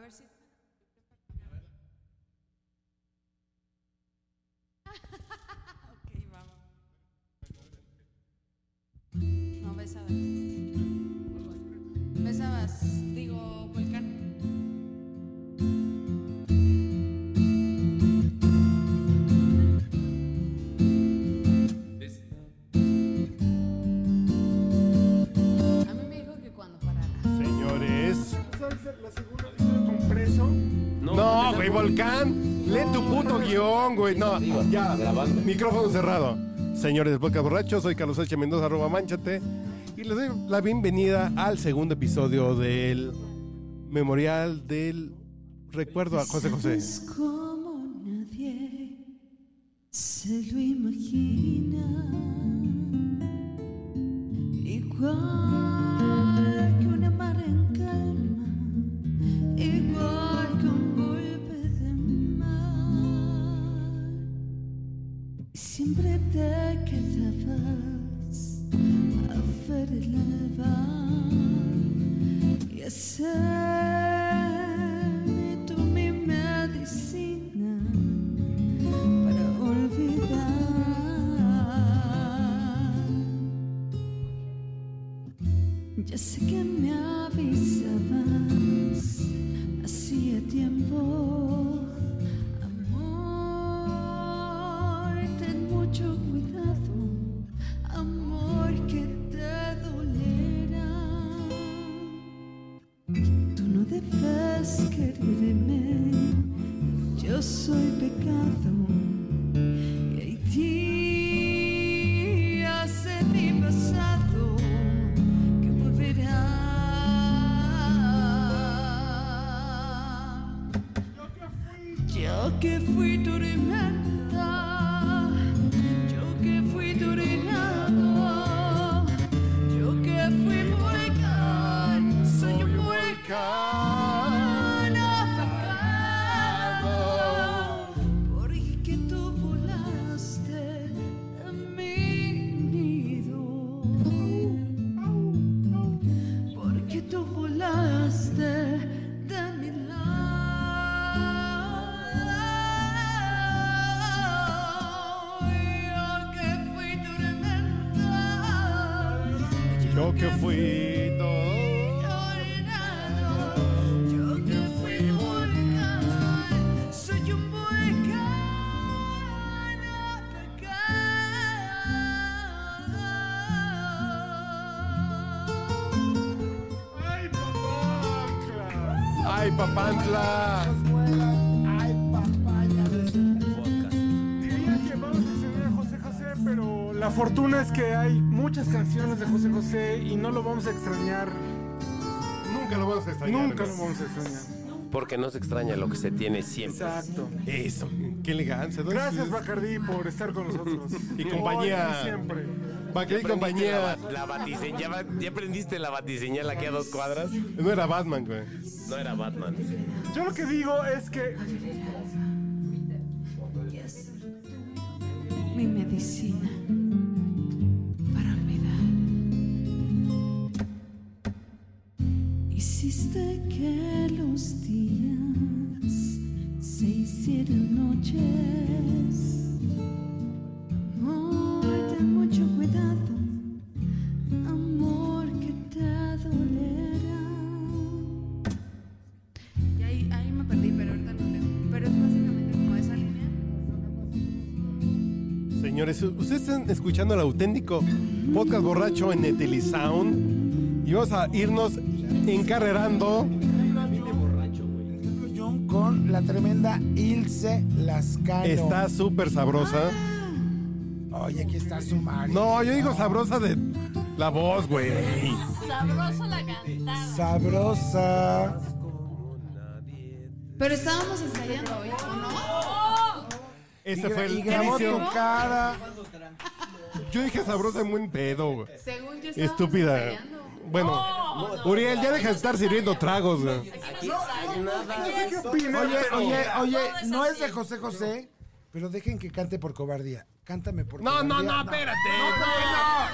Ver si. Volcán. Lee tu puto guion, güey. No, ya. Micrófono cerrado. Señores del podcast borracho, soy Carlos H. Mendoza, arroba manchate. Y les doy la bienvenida al segundo episodio del Memorial del Recuerdo a José José. Como nadie se lo que fui tormenta, canciones de José José y no lo vamos a extrañar. Nunca lo vamos a extrañar. Nunca lo vamos a extrañar. Porque no se extraña lo que se tiene siempre. Exacto. Eso. Qué elegancia. Gracias, Bacardí, por estar con nosotros. Y compañía. Hoy siempre. Bacardí compañía. La, la batiseñal. ¿Ya, ¿Ya aprendiste la batiseñal aquí a dos cuadras? No era Batman, güey. No era Batman. Yo lo que digo es que Mi medicina noches. Amor, ten mucho cuidado. Amor que te dolerá. Y ahí, ahí me perdí, pero ahorita lo leo. Pero es básicamente como esa línea. Señores, ustedes están escuchando el auténtico podcast borracho en Netelisound. Y vamos a irnos encarrerando. Con la tremenda Ilse Lascano. Está súper sabrosa. Oye, aquí está su Mari. No, yo digo sabrosa de la voz, güey. Sabrosa la cantada. Sabrosa. Pero estábamos ensayando hoy, ¿o no? Ese y, fue el y grabó inicio. tu cara. Yo dije sabrosa en buen pedo, güey. Según yo Estúpida. ensayando. Bueno, Uriel, ya deja de estar sirviendo tragos, güey. ¿qué opinas? Oye, Pero- oye, oye, no es de José José, pero dejen que cante por cobardía. Cántame por No, no, no, espérate.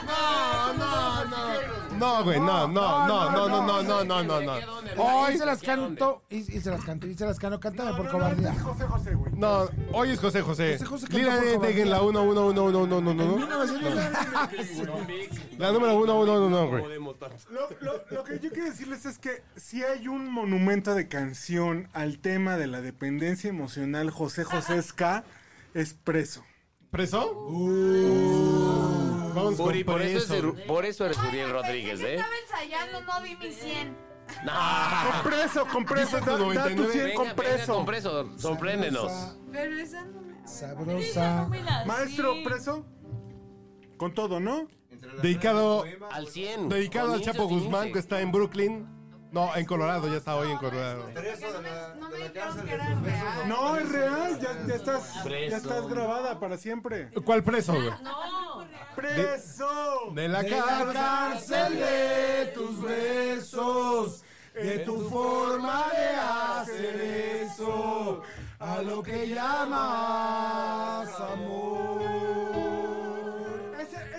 No, no, no, no. No, güey, no, no, no, no, no, no, no, no, no, no. Hoy se las canto, y, se las canto, y se las canto, cántame por cobardía. es José José, güey. no, hoy es José José. Por de la 1, 1, 1, 1, 1, 1, 1. 1900. La número 1, 1, 1, 1, güey. Lo que yo quiero decirles es que si hay un monumento de canción al tema de la dependencia emocional José José Ska, es preso. ¿Preso? Vamos con Uri, por, eso es, preso. Ur- por eso eres Uriel Rodríguez, ¿eh? Estaba ensayando, no di mi 100. Con preso, con preso, Dice tu da, da tu 99. 100 Venga, con venga, preso. con preso. Sorpréndenos. Pero esa no me... Sabrosa. Maestro, preso. Con todo, ¿no? Dedicado, Al 100. dedicado al Chapo Guzmán, que está en Brooklyn. No, en Colorado, ya está hoy en Colorado. No me, no que era real. No, es real, ya, ya estás, ya estás grabada para siempre. ¿Cuál preso, güey? ¡Preso! De la De la cárcel. cárcel de tus besos, de tu forma de hacer eso, a lo que llamas amor.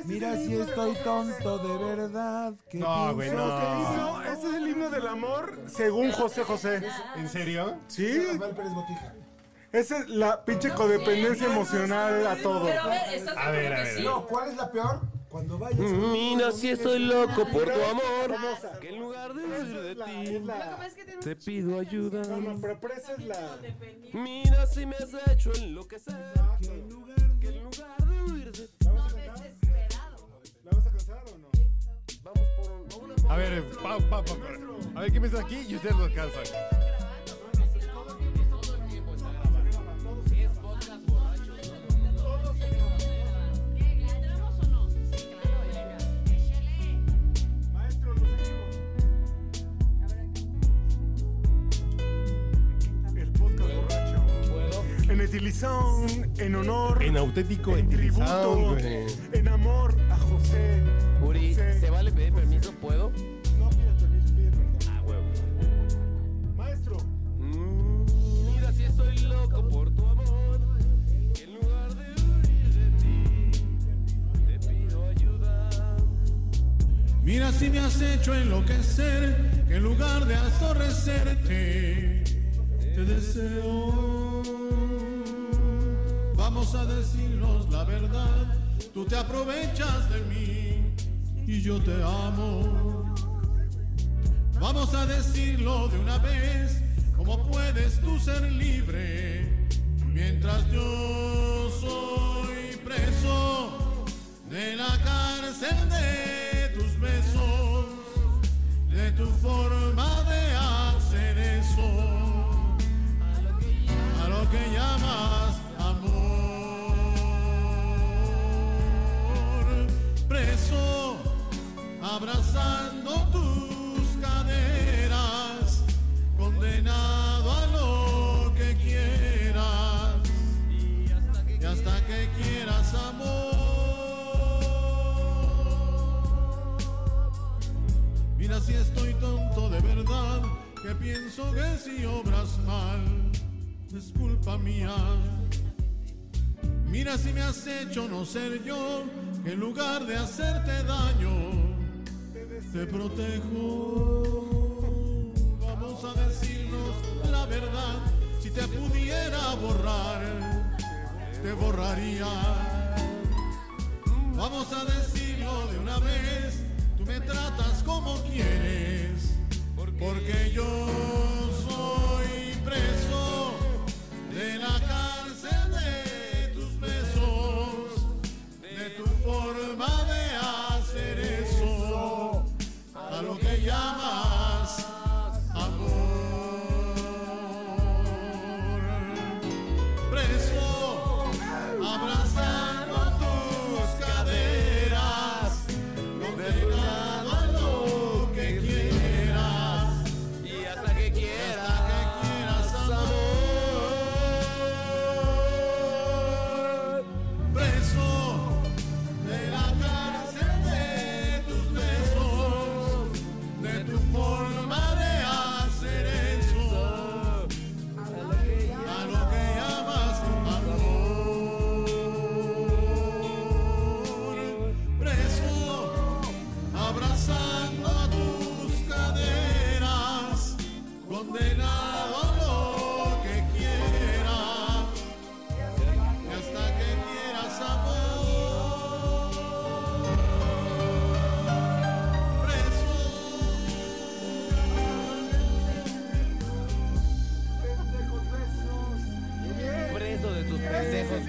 Mira si estoy tonto de verdad. que No, güey, pienso no. Himno- ese es el himno del amor según José José. ¿En serio? Sí, Rafael Pérez Botija. esa es la pinche codependencia emocional a todo. Pero a ver, ¿estás de A ver, acuerdo a que ver. sí? No, ¿cuál es la peor? Cuando vayas. Mira si estoy loco por tu amor. Que en lugar de huir de ti, es la- Es que tiene te pido ayuda. No, no, pero presa es la. Mira si me has hecho enloquecer. Que en lugar A ver, pa, pa, pa. A ver, ¿qué piensas aquí? Y ustedes lo alcanzan. En honor. En auténtico, en tributo. güey. En amor a José. Uri, José. ¿se vale pedir permiso? ¿Puedo? No pidas permiso, pide perdón. Ah, huevo. Maestro, Mm, Mira si estoy loco por tu amor. Que en lugar de huir de ti, te pido ayuda. Mira si me has hecho enloquecer, que en lugar de aborrecerte, te deseo. Vamos a decirnos la verdad, tú te aprovechas de mí y yo te amo. Vamos a decirlo de una vez, ¿cómo puedes tú ser libre mientras yo soy preso de la cárcel de tus besos, de tu forma de hacer eso, a lo que llamas abrazando tus caderas, condenado a lo que quieras y hasta que quieras amor. Mira si estoy tonto de verdad, que pienso que si obras mal, es culpa mía. Mira si me has hecho no ser yo, en lugar de hacerte daño, te protejo. Vamos a decirnos la verdad, si te pudiera borrar, te borraría. Vamos a decirlo de una vez, tú me tratas como quieres, porque yo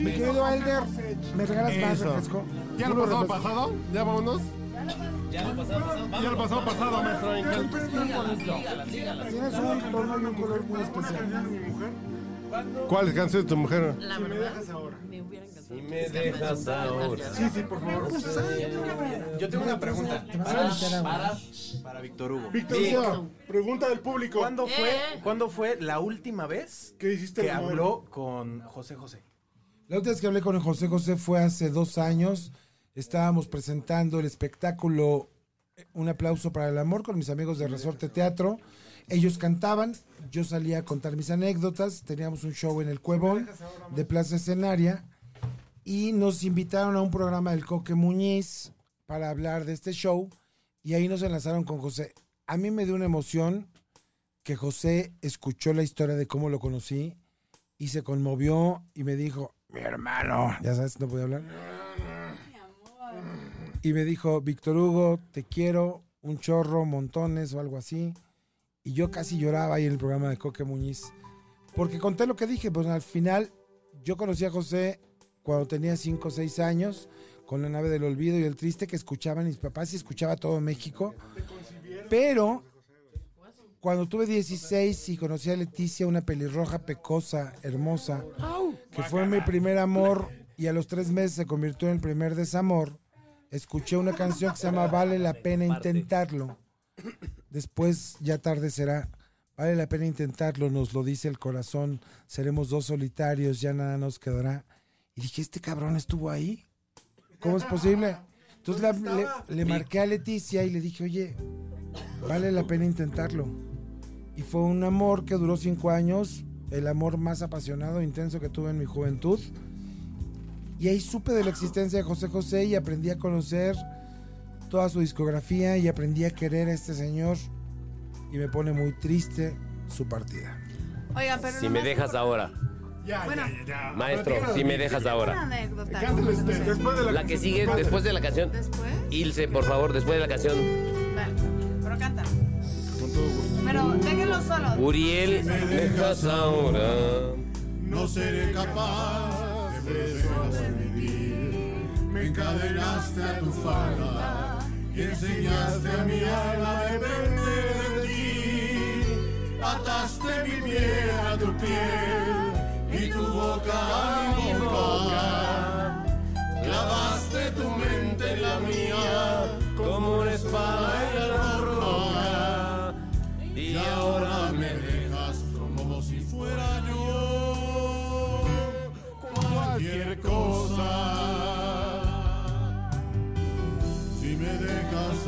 Elder, ¿me regalas más Eso. refresco? ¿Ya lo Puro pasado refresco. pasado? ¿Ya vámonos? Ya lo pasado, pasado. Ya lo pasado pasado, maestro. Tienes un tono y un color muy especial. ¿Cuál canción de tu mujer? La verdad, me hubiera encantado. Si me dejas ahora. Sí, sí, por favor. Yo tengo una pregunta. Te vas a meter a- Para, para Víctor Hugo. Víctor, Vic, Hugo, pregunta del público. ¿cuándo fue, Eh. ¿cuándo fue la última vez ¿Qué hiciste que el amor? habló con José José? La última vez que hablé con José José fue hace dos años. Estábamos presentando el espectáculo eh, Un aplauso para el amor con mis amigos de Resorte Teatro. Ellos cantaban, yo salía a contar mis anécdotas. Teníamos un show en el Cuevón de Plaza Escenaria y nos invitaron a un programa del Coque Muñiz para hablar de este show y ahí nos enlazaron con José. A mí me dio una emoción que José escuchó la historia de cómo lo conocí y se conmovió y me dijo, mi hermano, ya sabes, no podía hablar. Y me dijo, Víctor Hugo, te quiero, un chorro, montones o algo así. Y yo casi lloraba ahí en el programa de Coque Muñiz. Porque conté lo que dije, pues al final yo conocí a José cuando tenía 5 o 6 años, con la nave del olvido y el triste que escuchaban mis papás y escuchaba todo México. Pero cuando tuve 16 y conocí a Leticia, una pelirroja pecosa, hermosa, que fue mi primer amor y a los tres meses se convirtió en el primer desamor, escuché una canción que se llama Vale la pena intentarlo. Después ya tarde será. Vale la pena intentarlo, nos lo dice el corazón. Seremos dos solitarios, ya nada nos quedará. Y dije, ¿este cabrón estuvo ahí? ¿Cómo es posible? Entonces la- le, le marqué a Leticia y le dije, oye, vale la pena intentarlo. Y fue un amor que duró cinco años, el amor más apasionado e intenso que tuve en mi juventud. Y ahí supe de la existencia de José José y aprendí a conocer toda su discografía y aprendí a querer a este señor. Y me pone muy triste su partida. Oiga, pero Si me dejas por- ahora. Ya, Bueno. ya, ya. Maestro, si me dejas ahora. anécdota. Cántale con usted. José. Después de la, La que sigue después de la canción. Después, Ilse, por favor, después de la canción. dale. Pero déjenlo solo. Uriel, me dejas ahora. No seré capaz de volver a vivir. Me encadenaste a tu falda y enseñaste a mi alma a depender de ti. Ataste mi piel a tu piel y tu boca a mi boca. Clavaste tu mente en la mía como una espada en la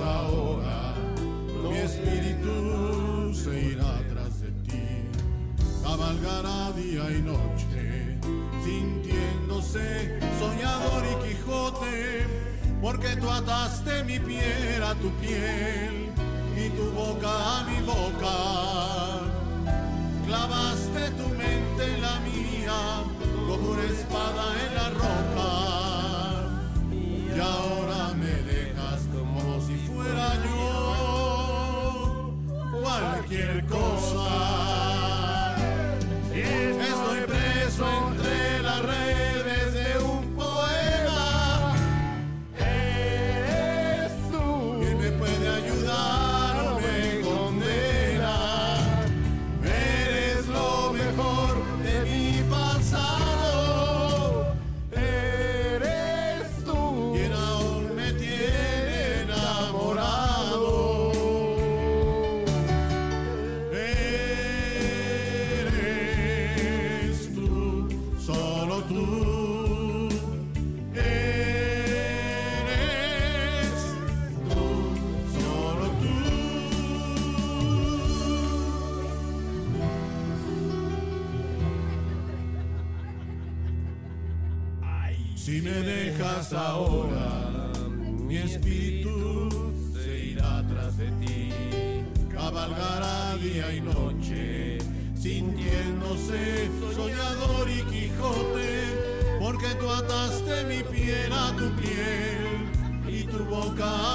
ahora, mi espíritu se irá tras de ti. Cabalgará día y noche, sintiéndose soñador y Quijote, porque tú ataste mi piel a tu piel y tu boca a mi boca. Clavaste tu mente en la mía como una espada en la cualquier cosa. Si me dejas ahora, mi espíritu se irá tras de ti. Cabalgará día y noche, sintiéndose soñador y Quijote, porque tú ataste mi piel a tu piel y tu boca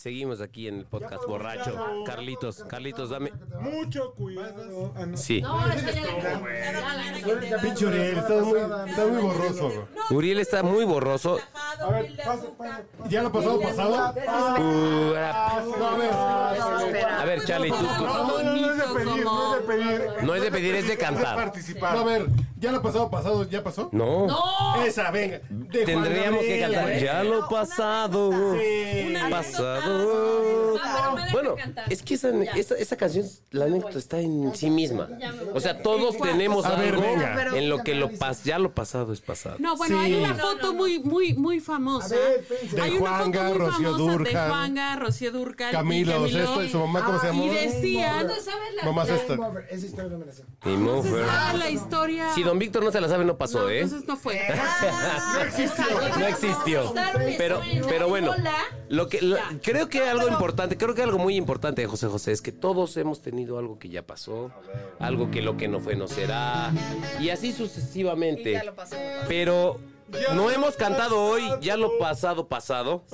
Seguimos aquí en el podcast borracho. Carlitos, Carlitos, dame. Mucho cuidado. Ah, no. Sí. Pinche Uriel, estás muy, estás muy borroso. güey. Uriel está muy borroso. A ver. ¿Ya lo pasado pasado? Ah, No, a ver. a ver, Charlie, tú, No, no, no, no es de pedir, no es de pedir. No es de pedir, es de cantar. participar. No, a ver, ¿ya lo pasado pasado? ¿Ya pasó? No. Esa, venga. De Tendríamos que cantar. Ya lo pasado. Sí. Pasado. pero me dejan Bueno, es que esa, esa, esa canción, la anécdota está en sí misma. O sea, todos tenemos A ver, algo venga. en lo que lo pas ya lo pasado es pasado. No, bueno, hay una foto muy, muy, muy famosa. De hay una Juanga, foto muy Rocío famosa de. Juanga, Rocío Durcal Camilo, y Camilo. esto, ¿su mamá cómo se Y llamó? decían, Mamá esta. Esa historia no me la sé. Ah, la historia. Don Víctor no se la sabe, no pasó, No, ¿eh? entonces no fue. No existió. Pero, pero bueno, lo que lo- creo que algo importante, creo que algo muy importante de José José es que todos hemos tenido algo que ya pasó, algo que lo que no fue no será, y así sucesivamente. Pero no hemos cantado hoy, ya lo pasado pasado.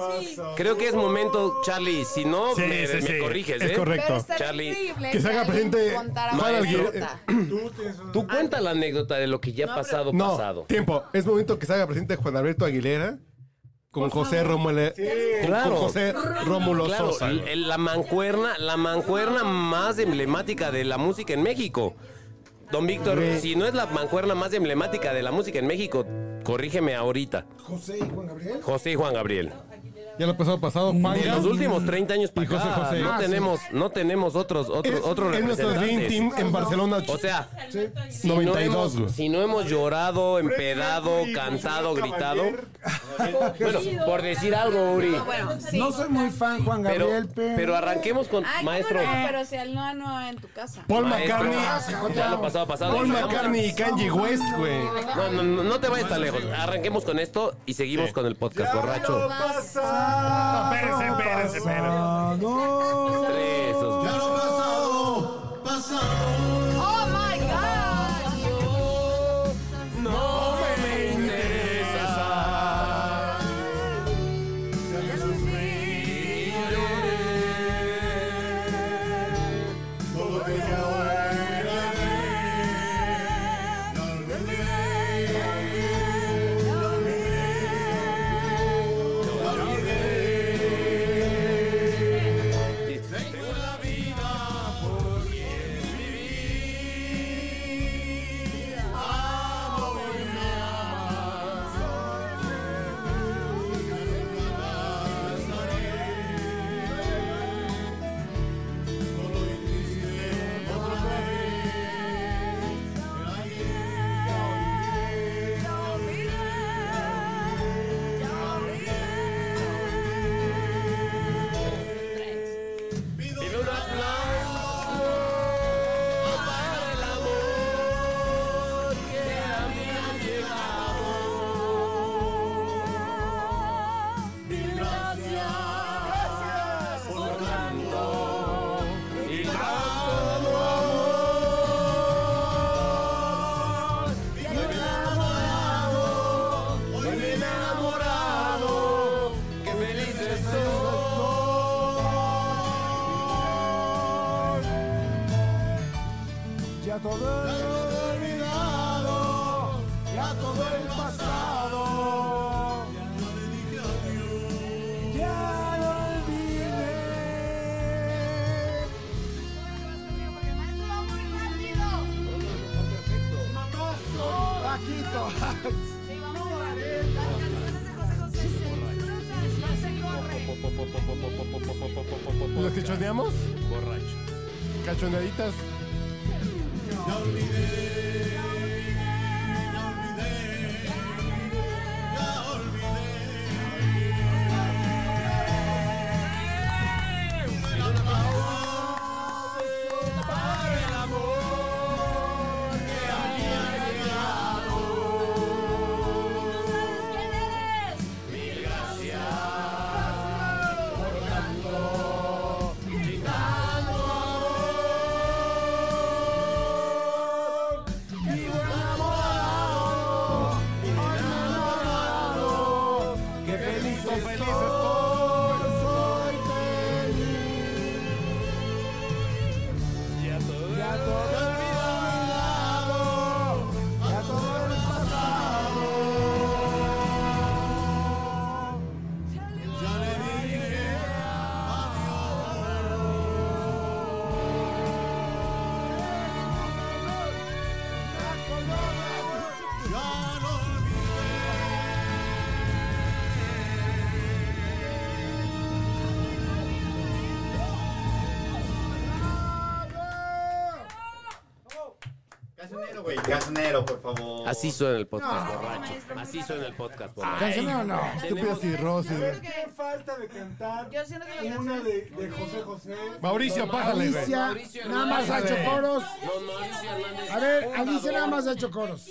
Creo que es momento, Charlie, si no Sí, me, sí, me sí. corriges, Es ¿eh? correcto. Charlie, Que se haga presente Maestro. Juan Alguien. tú cuenta la anécdota de lo que ya ha pasado, No, pasado. tiempo. Es momento que se haga presente Juan Alberto Aguilera con José Rómulo. con- Claro. Con José Rómulo Claro, Sosa. güey. el- la mancuerna, la mancuerna más emblemática de la música en México. Don Víctor, Güey. si no es la mancuerna más emblemática de la música en México, corrígeme ahorita. José y Juan Gabriel. José y Juan Gabriel. Ya lo pasado pasado, Juan. En los últimos 30 años para Y José acá, José. no Ah, tenemos, no tenemos otros, otros, es nuestro Dream. Team en Barcelona. O sea, si 92, no, hemos, si no hemos llorado, empedado, cantado, gritado. Bueno, por decir algo, Uri. No soy muy fan Juan Gabriel, pero... pero arranquemos con Ay, maestro. ¿cómo no? Pero si él no, no en tu casa. Paul Maestro. McCartney. Ya lo pasado, pasado. Paul. McCartney y Kanye West, güey. No, no, no, no te vayas tan lejos. Arranquemos con esto y seguimos con el podcast borracho. Espérense, espérense, espérense. ¿Los que choneamos? Borracho. ¿Cachonaditas? Ya olvidé, güey. Cancionero, por favor. Así suena el podcast, borracho. Así suena el podcast, borracho. ¿Cancionero o no? Estúpida cirrosis. Qué falta de cantar Yo siento que las una de, de José José. Mauricio, pásale, güey. Alicia nada más ha hecho coros. No, Mauricio Hernández. A ver, Alicia nada más ha hecho coros.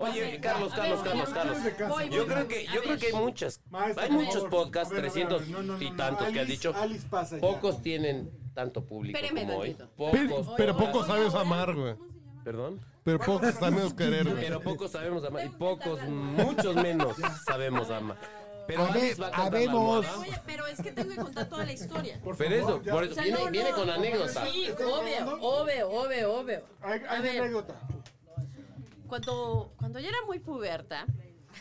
Oye, Carlos, Carlos, Carlos, Carlos. Voy, Yo creo que, yo creo que hay muchas, hay por muchos favor. podcasts, A ver, a ver, 300 a ver, no, no, no, y no. tantos que has Alice- dicho. Alice pasa ya. Pocos tienen tanto público Espéreme como hoy. tantito. Pero, Pocos. pero pocos sabemos amar, güey. Perdón. Pero pocos sabemos querer. Pero pocos sabemos amar y pocos, muchos menos sabemos amar. Pero Habe- Alice va a cantar la habemos- almohada. Oye, pero es que tengo que contar toda la historia. Pero eso, por eso, O sea, viene, no, viene no. con anécdota. Sí, obvio, obvio, obvio, obvio. Hay, A hay ver. anécdota. Cuando, cuando yo era muy puberta,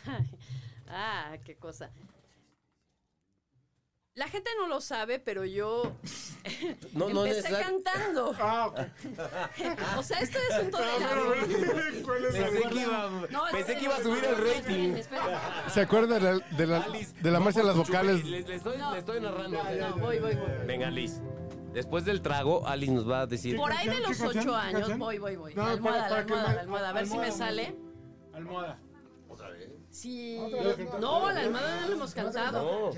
ah, qué cosa. La gente no lo sabe, pero yo No, no empecé necesar- cantando. Ah, ok. O sea, este es un de la... ¿Cuál es Pensé que iba, No, pensé que iba a subir el rating. ¿Se acuerda de la, de la, de la marcha de las vocales? Le, le estoy, le estoy narrando. No, voy, voy, voy. Venga, Alice. Después del trago, Alice nos va a decir. Por ahí de ¿Qué los ocho ¿Qué años, voy, voy, voy. No, La almohada, para- la almohada, me- la almohada. A ver si me almohada, sale. Almohada. Sí. No, la almohada no la hemos cantado.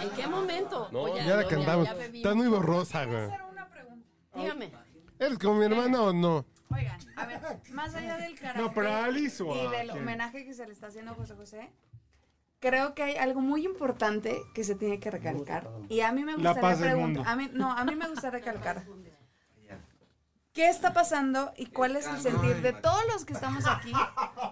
¿En qué momento? No, O Ya la no, cantamos. ya bebí. Estás muy borrosa, güey. Dígame. ¿Eres como mi hermana o no? Oigan, a ver, más allá del carácter No, pero Alice y del quién? homenaje que se le está haciendo a José José, creo que hay algo muy importante que se tiene que recalcar. Y a mí me La gustaría preguntar, mundo. a mí, no, a mí me gustaría recalcar. ¿Qué está pasando y cuál es el sentir de todos los que estamos aquí,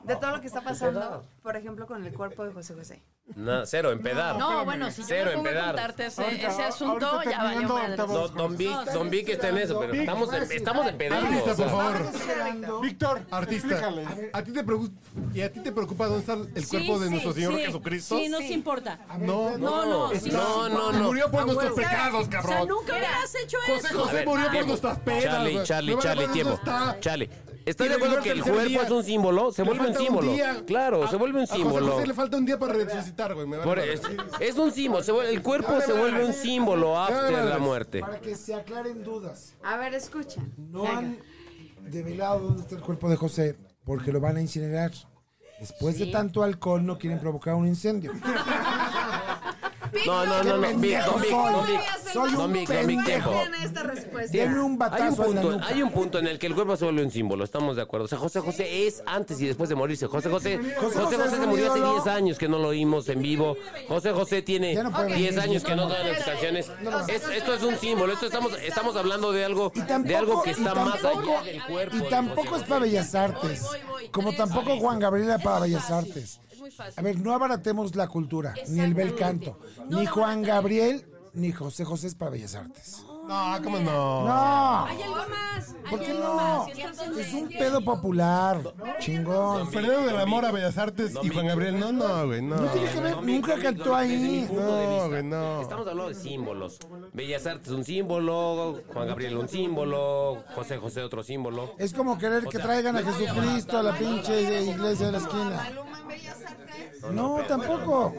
de todo lo que está pasando, por ejemplo, con el cuerpo de José José? No, cero, empedar. No, bueno, si yo Cero, me pongo a empedar. contarte ese, Ahorita- ese asunto, ya valió madre. No, Don Vic, Don Vic está en eso, pero Vic, estamos, fácil. estamos empedando. Artista, o sea, por favor. Víctor, Artista. ¿a ti te preocupa, ¿y a ti te preocupa dónde está el cuerpo de Sí, nuestro sí, Señor sí. Jesucristo? Sí, nos importa. No, No, no, sí, no, no, no. Murió por nuestros pecados, O sea, cabrón. nunca hubieras hecho José eso. José ver, murió por nuestras penas. Charlie. Charlie, Me Charlie, tiempo. Charlie, ¿estás de acuerdo que el cuerpo día. es un símbolo? Se vuelve un símbolo. día. Claro, A- se vuelve un A José símbolo. José le falta un día para resucitar, güey. es, es un símbolo, se vuelve- el cuerpo se vuelve un símbolo after la muerte. Para que se aclaren dudas. A ver, escuchen. No Venga. han develado dónde está el cuerpo de José porque lo van a incinerar. Después de tanto alcohol no quieren provocar un incendio. No, no, no, no, Vic, pendejo Don Vic, soy. Don Vic. Soy un Don Vic, Don Vic, pendejo. tiempo. Tiene un Hay un, batazo en la punto, nuca. hay un punto en el que el cuerpo se vuelve un símbolo, estamos de acuerdo. O sea, José José es antes y después de morirse. José José, José José se murió hace ídolo. 10 años que no lo oímos en vivo. José José tiene Ya no puede 10 venir. años que no dan las canciones. Es- esto es un símbolo, esto estamos, estamos hablando de algo, de algo que está más allá del cuerpo. Y tampoco es para Bellas Artes. Como tampoco Juan Gabriel era para Bellas Artes. Es muy fácil. A ver, no abaratemos la cultura, ni el bel canto. Ni Juan Gabriel, ni José José es para Bellas Artes. No, ¿cómo no? No. Hay algo más. hay ¿Por qué algo no? Es un pedo popular. Chingón. Fernando de la Mora, Bellas Artes y Juan Gabriel. No, no, güey, no. No tiene que ver, nunca cantó ahí. No, güey, no. Estamos hablando de símbolos. Bellas Artes un símbolo, Juan Gabriel un símbolo, José José otro símbolo. Es como querer que traigan a Jesucristo a la pinche iglesia de la esquina. No, tampoco.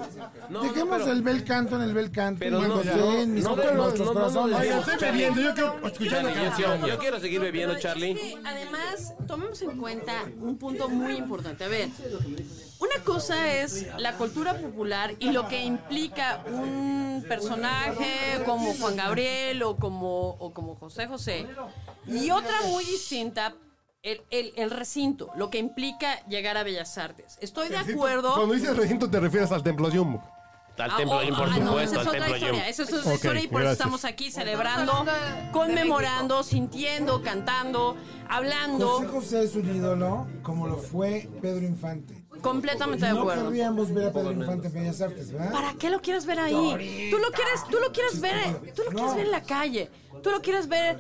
No, Dejemos pero- el bel canto en el bel canto. Pero no, José no, en mis no, en no, nuestros no, no, corazones. Oigan, estoy bebiendo, yo quiero escuchar la Charlie, yo, canción. yo- yo quiero seguir bebiendo, Es Charlie. que, además, tomemos en cuenta un punto muy importante. A ver, una cosa es la cultura popular y lo que implica un personaje como Juan Gabriel o como, o como José José. Y otra muy distinta, el, el- el recinto, lo que implica llegar a Bellas Artes. Estoy de acuerdo. Cuando dices recinto te refieres al Templo Jumbo. Al Ah, templo, oh, Jim, por ah, no, supuesto, esa es al otra templo historia, Jim. esa es otra historia y por eso estamos aquí celebrando, conmemorando, sintiendo, cantando, hablando. José José es un ídolo como lo fue Pedro Infante. Completamente de No acuerdo. querríamos ver a Pedro Infante en Bellas Artes, ¿verdad? ¿Para qué lo quieres ver ahí? Tú lo quieres, tú lo quieres ver, tú lo quieres ver en la calle. Tú lo quieres ver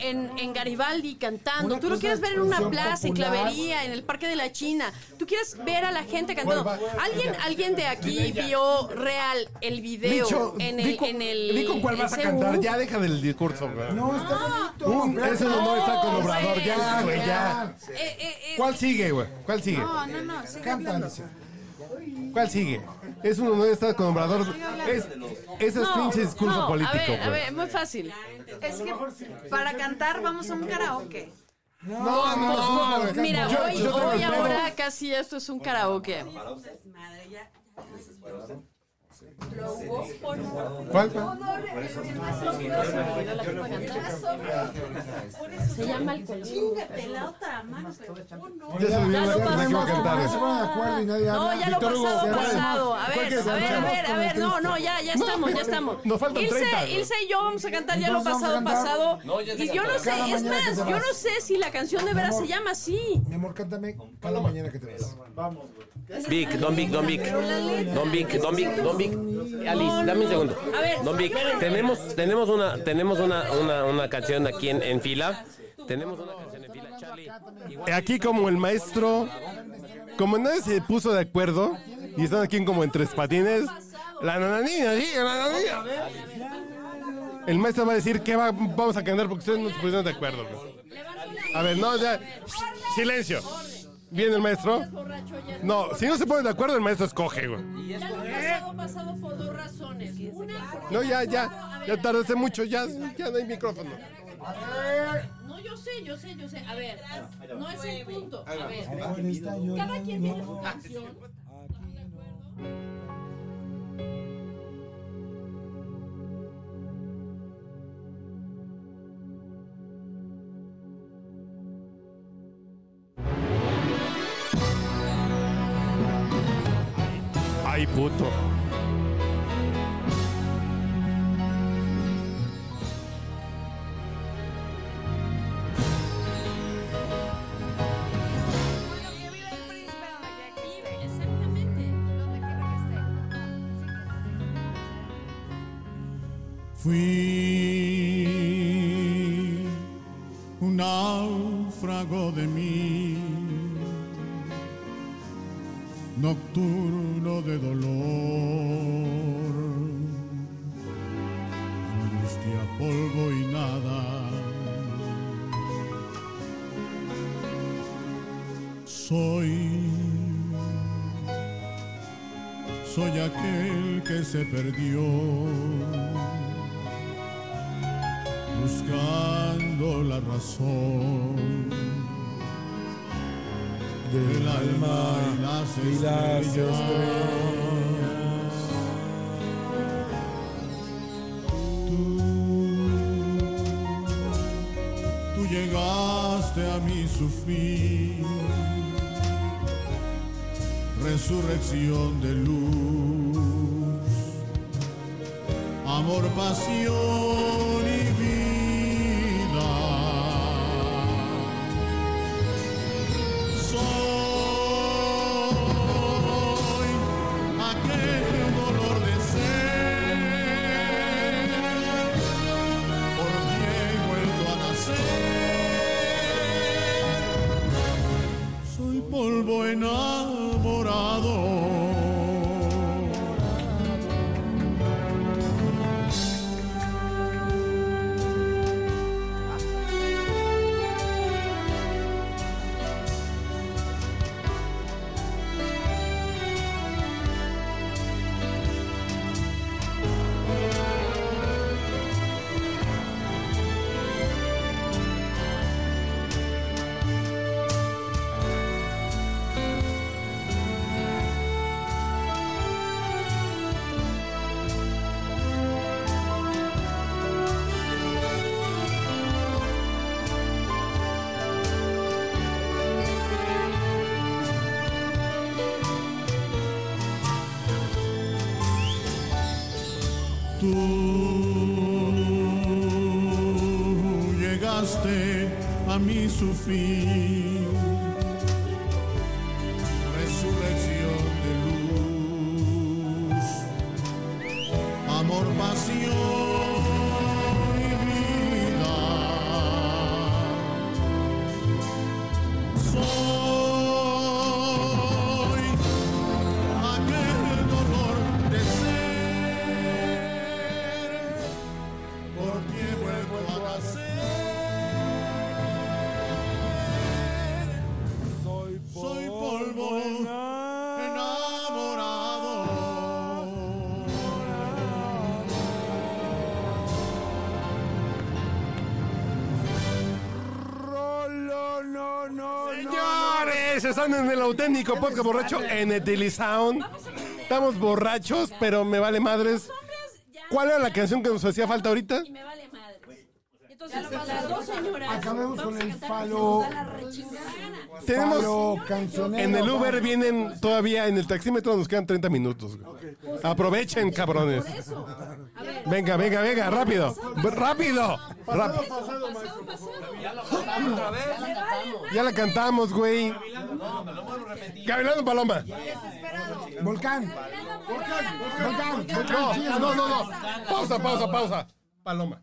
en, en Garibaldi cantando. Una Tú lo cosa quieres ver en una plaza, en clavería, en el Parque de la China. Tú quieres ver a la gente cantando. Bueno, va. ¿Alguien, alguien de aquí vio real el video Micho, en el, con- en el di con cuál en vas a cantar. Ya deja del discurso, güey. No, está bonito. Un, espérate. ese no está con No, Obrador. Ya, güey, ya. Eh, eh, eh, ¿Cuál sigue, güey? ¿Cuál sigue? No, no, no, sigue. ¿Cuál sigue? Es un honor estar con Obrador. Es, ese es no, pinche discurso no, político, A ver, a güey. ver, muy fácil. Es que para cantar vamos a un karaoke. No, no, no. Mira, Yo- hoy, yo ahora casi esto es un karaoke. ¿Cuál? cuál? Se llama el. Ya se olvidó Ya la lo que me quiero pasamos. cantar. No se ponen de acuerdo y nadie No, habla. ya lo pasado, pasado. A ¿Cuál ver, a ver, a ver, a ver. No, no, ya, ya estamos, ya estamos. Nos faltan Ilse, 30, güey. Ilse y yo vamos a cantar ya lo vamos a pasado, pasado. No, ya se Y yo no sé, es más, yo no sé si la canción de veras se llama así. Mi amor, cántame cada mañana que te vas. Vic, Don Vic, Don Vic. Don Vic, Don Vic, Don Vic. Alice, dame un segundo. A ver, Don Vic, tenemos, tenemos una, tenemos una, una, una canción aquí en, en fila. Tenemos una canción en fila. Charlie, igual- Aquí como el maestro, como nadie se puso de acuerdo y están aquí como en tres patines, la nananina, sí, la nananina. El maestro va a decir que va- vamos a cantar porque ustedes no se pusieron de acuerdo. A ver, no, ya. Silencio. ¿Viene el maestro? No, si no se ponen de acuerdo, el maestro escoge, güey. Ya lo pasado, pasado por dos razones. Una, No, ya, ya. Ya tardaste mucho, ya, ya no hay micrófono. No, yo sé, yo sé, yo sé. A ver, no es el punto. A ver, cada quien tiene su canción. Ay, puto. Fui un náufrago de mí, nocturno se perdió. Buscando la razón del alma y las y las estrellas. Tú, tú llegaste a mi sufrir, resurrección de luz pasión a están en el auténtico podcast borracho en Etilisound. Estamos borrachos, pero me vale madres. ¿Cuál era la canción que nos hacía falta ahorita? Y me vale madre. Entonces, las dos señoras. Acabemos con el falo. Tenemos en el Uber vienen todavía en el taxímetro nos quedan 30 minutos. Aprovechen, cabrones. Venga, venga, venga, rápido. Rápido. Rápido. Ya la cantamos, güey. Gavilano Paloma. Volcán. Volcán. No, no, no, no. Pausa, pausa, pausa. Paloma.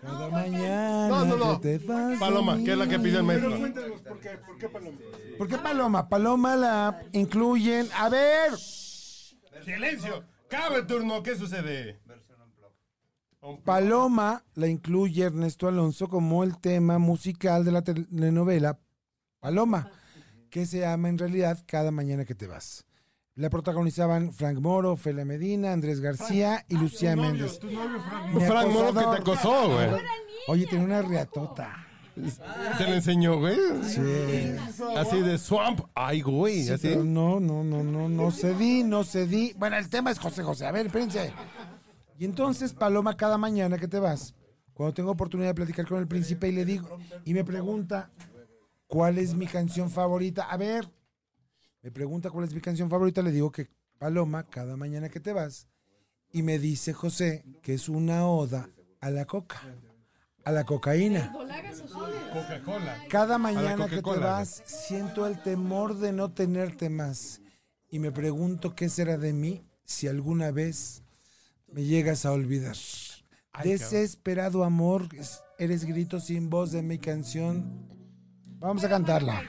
Cada mañana No, no, no. que te vas Paloma, que es la que pidió el maestro. Cuéntanos por qué, por qué Paloma. ¿Por qué Paloma? Paloma la incluyen. A ver. Silencio. Cabe turno. ¿Qué sucede? Paloma la incluye Ernesto Alonso como el tema musical de la telenovela Paloma, que se llama en realidad Cada mañana que te vas. La protagonizaban Frank Moro, Fela Medina, Andrés García y Lucía Méndez. Mi Frank Moro que te acosó, güey. Oye, tiene una riatota. Te lo enseñó, güey. Sí. Así de swamp. Ay, güey. Sí, así. pero no, no, no, no, no cedí, no cedí. Bueno, el tema es José José. A ver, espérense. Y entonces, Paloma, cada mañana que te vas, cuando tengo oportunidad de platicar con el príncipe y le digo, y me pregunta, ¿cuál es mi canción favorita? A ver, me pregunta cuál es mi canción favorita, le digo que Paloma, cada mañana que te vas, y me dice José que es una oda a la coca, a la cocaína. Coca-Cola. Cada mañana que te vas, siento el temor de no tenerte más. Y me pregunto qué será de mí si alguna vez me llegas a olvidar. Desesperado amor, es- eres grito sin voz de mi canción. Vamos a cantarla.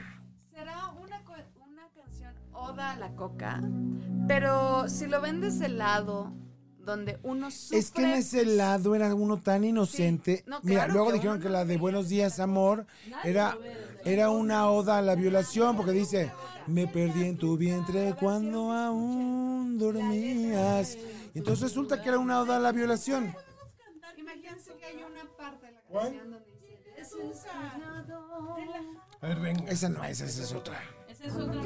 Será una, co- una canción oda a la coca, pero si lo ven desde el lado donde uno sufre... Es que en ese lado era uno tan inocente. no, Mira, luego que dijeron uno que la de Buenos días, amor, era, era una oda a la violación, porque dice, me perdí en tu vientre cuando aún dormías. Y entonces resulta que era una oda a la violación. Imagínense que hay una parte de la canción donde "Desesperado". A ver, ven. Esa no es, esa es otra. Esa es otra.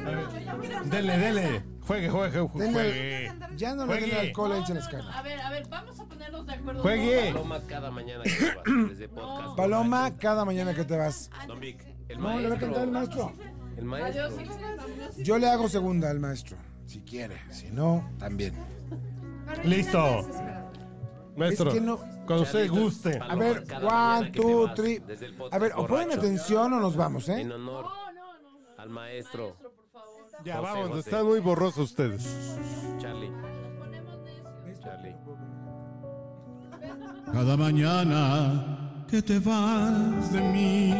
Dele, dele. Juegue, juegue, juegue. Denle- ya no le den Juegue. alcohol, échale las caras. A ver, a ver, vamos a ponernos de acuerdo. Juegue. Paloma cada mañana que te vas, desde podcast. Paloma, cada mañana que te vas. Don Vic, el No, le va a cantar el maestro. maestro. El maestro. Yo le hago segunda al maestro, si quiere. Si no, también. Listo. Maestro, Es que no- cuando usted guste. A ver, one, two, three. A ver, o ponen atención o nos vamos, ¿eh? En honor al maestro. Ya, José, vamos, José. están muy borrosos ustedes. Charlie. Charlie. Cada mañana que te vas de mí,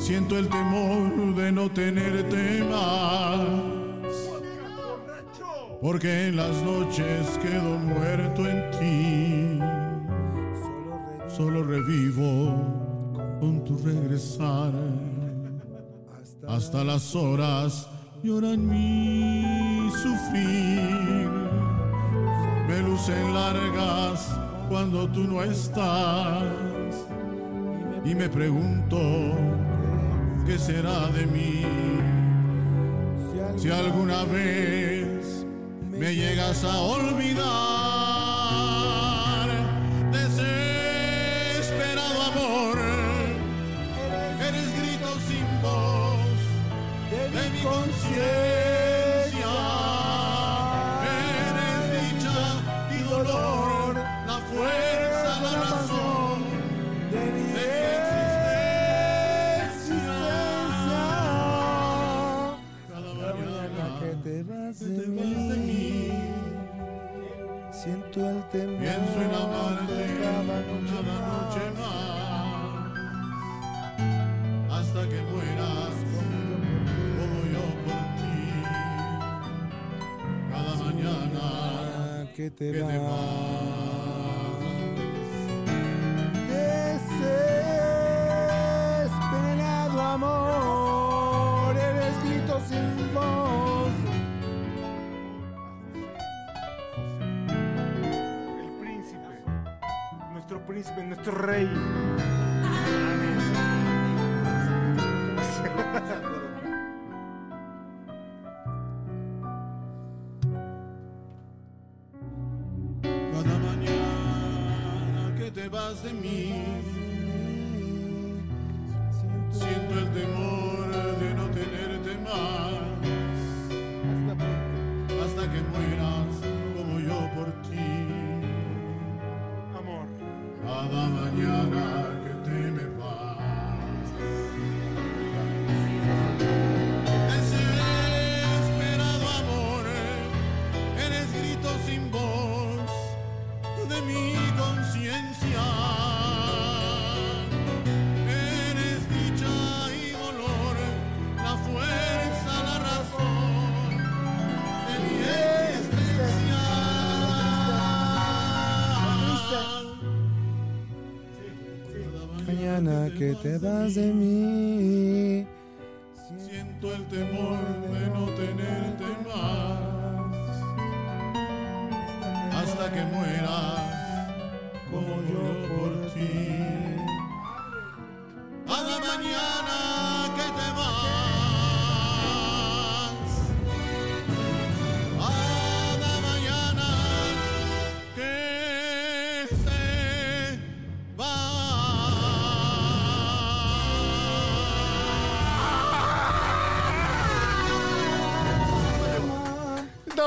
siento el temor de no tenerte más. Porque en las noches quedo muerto en ti. Solo revivo con tu regresar. Hasta las horas lloran mi sufrir. Me lucen largas cuando tú no estás. Y me pregunto qué será de mí. Si alguna vez me llegas a olvidar, desesperado amor, eres grito sin voz de mi conciencia, Pienso en amarte cada noche cada noche más. Hasta que mueras como yo por ti. Cada mañana que te que te vas. Desesperado amor, Príncipe, nuestro rey. Cada mañana que te vas de mí, mañana que te vas de mí. Siento el temor de no tenerte más hasta que mueras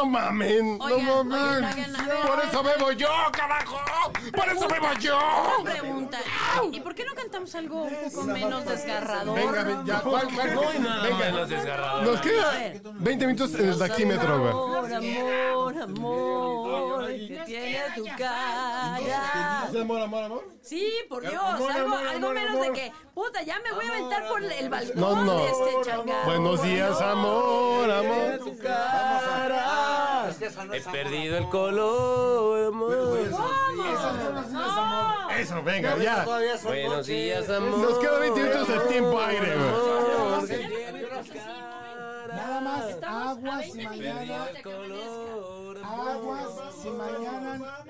No mamen, no mamen. oigan, oigan. Por eso bebo yo, carajo. Por eso bebo yo. Una pregunta. ¿Y por qué no cantamos algo un poco menos desgarrador? Venga, ven, ya, ¿cuál, cuál? No hay nada Venga, menos desgarrador. Nos queda ver. 20 minutos en el taxímetro, güey. Amor, amor, amor, que tiene tu cara. Amor, amor, amor. Sí, por Dios, Amor, algo, amor, algo amor, menos amor. de que, puta, ya me voy a aventar por el balcón No, no. de este changarro. Buenos días, amor, amor. He perdido el color, amor. Eso, venga, ya. Buenos días, amor. Nos queda 20 minutos de tiempo aire, güey. Amor, Nada más, aguas si mañana. Aguas si mañana.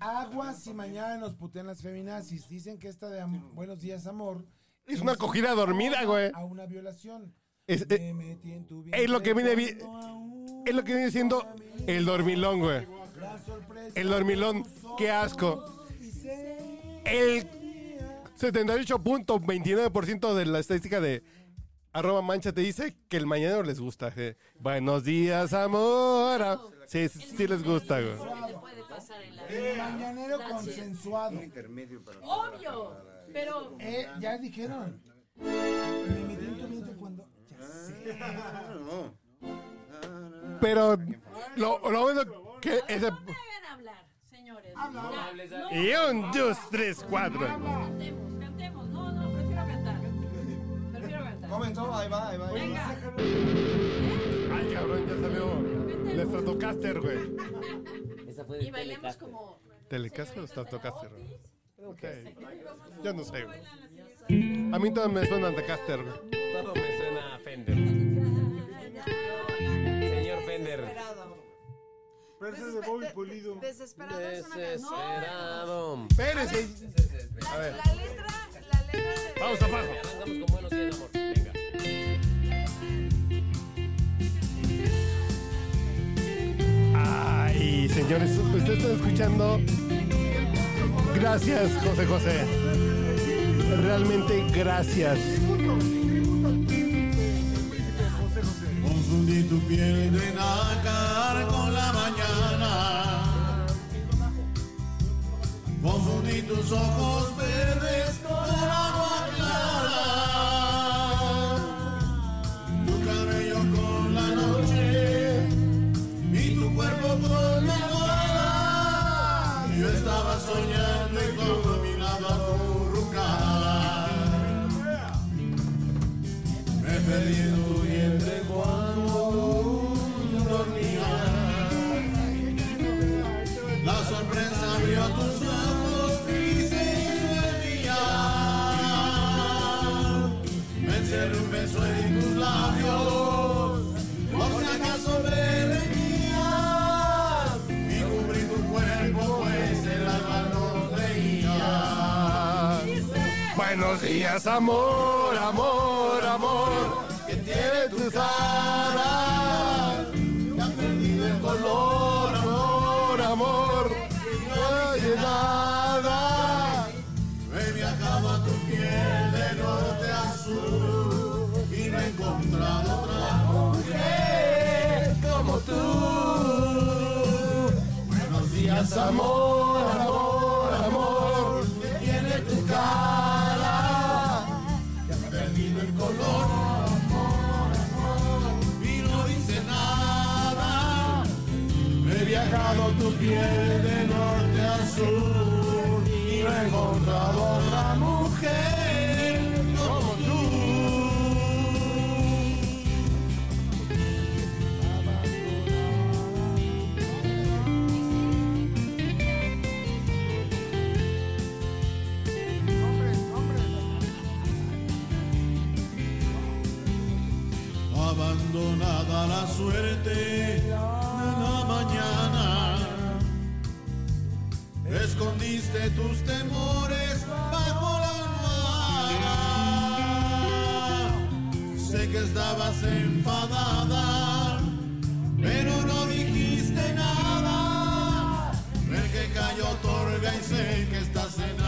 Aguas si mañana nos putean las feminazis. Dicen que esta de am- Buenos días, amor. Es una acogida dormida, güey. A una violación. Es, Me es- lo que viene, es lo que viene siendo el dormilón, güey. El dormilón, qué asco. El 78.29% de la estadística de arroba mancha te dice que el mañanero les gusta. je. Buenos días, amor. Sí, sí, sí les gusta, güey. El mañanero consensuado. Obvio, pero Eh, ya dijeron. Me metí en tu vientre cuando. Sé. Pero lo, lo bueno que ese... no me hagan hablar, señores. Ya, no, Y un, dos, tres, cuatro. cantemos, cantemos. No, no, prefiero cantar. Prefiero cantar. Comenzó, ahí va, ahí va. Venga. Ay, cabrón, ya salió el Stratocaster, güey. Esa fue de Y bailemos Telecaster. como... ¿Telecaster o Stratocaster, güey? Ok. Ya no sé, güey. A mí todo me suena Antecaster, güey. Todo me suena a Fender. Señor Fender. Pero ese es de Bobby Pulido. Desesperado es una canción. Desesperado. Espérense. A ver, La letra, la letra de... vamos abajo. Arrancamos con buenos días, amor. Venga. Ay, señores, ustedes están escuchando. Gracias, José José. Realmente gracias. Fundí tu piel de nácar con la mañana. Confundí tus ojos Buenos días, amor, amor, amor. Que tiene tu cara. Que ha perdido el color, Amor, amor. No hay nada. He viajado a tu piel de norte a sur y no he encontrado otra mujer como tú. Buenos días, amor, tu de norte a sur y no he encontrado otra mujer como tú. Abandonada la suerte escondiste tus temores bajo la almohada. Sé que estabas enfadada, pero no dijiste nada. El que cayó otorga y sé que estás enamorada.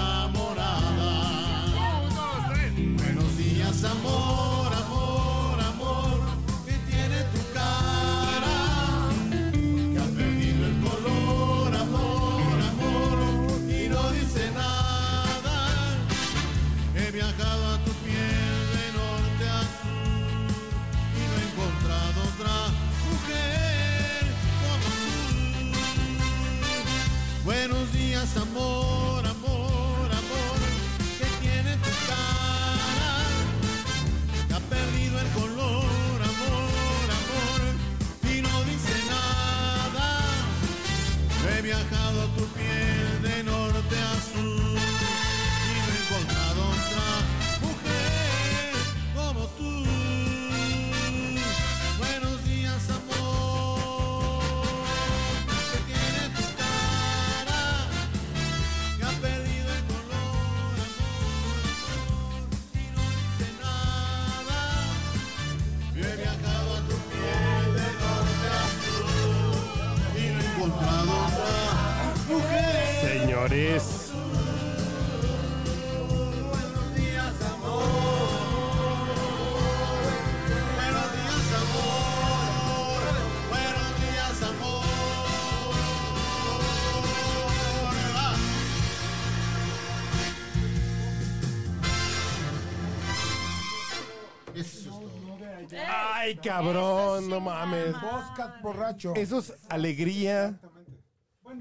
Ay, cabrón, no mames. Boscat borracho. Eso es alegría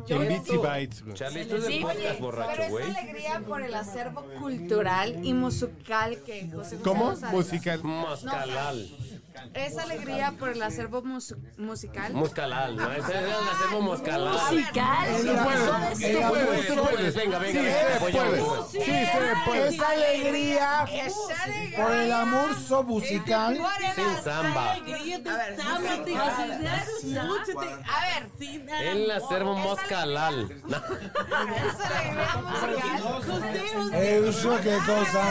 en güey. Charlie, es podcast Pero borracho, es güey. alegría por el acervo cultural y musical que José José ¿Cómo? Musical. Moscalal. Es alegría por el acervo mus- musical. Moscalal, ¿no? Ese era el acervo moscalal. Musical. Tú puedes, tú puedes, tú puedes. Venga, venga, Sí venga, se te apoyamos, puede. Sí se puede. Es alegría Es por el amurzo musical. Sin samba. A ver, El acervo moscalal. No. es alegría musical. Eu so que cosa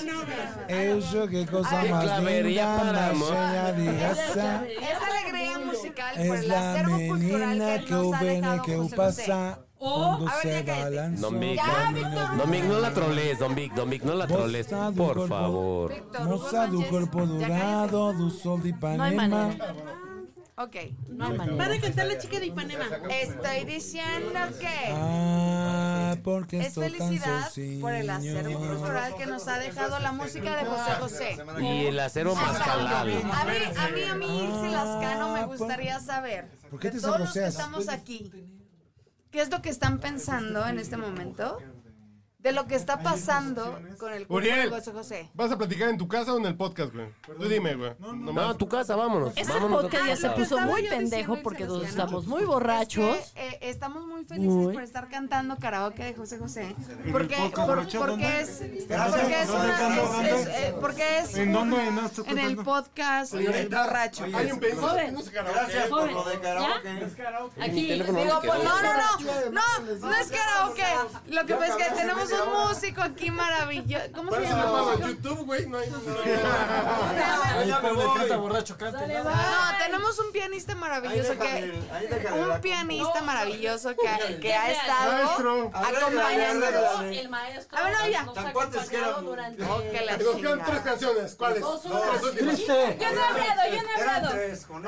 más. Eu so que cosa más linda, para más amor. seña de gasa. Es alegría musical por Es el la acervo cultural que nos ha dejado que pasa cuando a ver, se balanza. Don Vic, Ya, Don- Víctor Don Vic, no la trolees, Don Vic, Don Vic, no la do por favor. Moza dorado, sol de Ipanema. manera. Ok. No hay manera. Van a cantar la chica de Ipanema. Estoy diciendo que. Ah, Ah, porque es tan felicidad por el acervo cultural que nos ha dejado la música de José José. Y el acero mascalal. A mí, a mí, a mí, Ilse Lascano, me gustaría saber, ¿Por qué de todos los que estamos aquí, ¿qué es lo que están pensando en este momento? De lo que está pasando con el cuerpo de Uriel, José José. ¿vas a platicar en tu casa o en el podcast, güey? Tú dime, güey. No, a tu casa, vámonos. Este vámonos. podcast ya se que puso muy pendejo porque todos estamos muy borrachos. Es que, eh, estamos muy felices Muy. por estar cantando karaoke de José José. Porque, podcast por- borracho, porque ¿dónde? es, porque es, ¿Dónde? una- es- es- eh, porque es ¿En un- dónde? ¿En dónde? en el podcast borracho. Joven. que no se karaoke. Gracias por Joven, lo de karaoke. Aquí. Digo, pues no, no, no, no, no es karaoke. Lo que pasa es que tenemos un músico aquí maravilloso. ¿Cómo se llama? YouTube, güey. No hay. no Canta borracho, canta. No, tenemos un pianista maravilloso que un pianista maravilloso que, que ha estado acompañándonos. El maestro A ver, no, ya. nos ha Tampoco es que era- acompañado durante... Oh, que la hay. Nos quedan tres canciones. ¿Cuáles? Yo no he hablado, yo no he hablado. A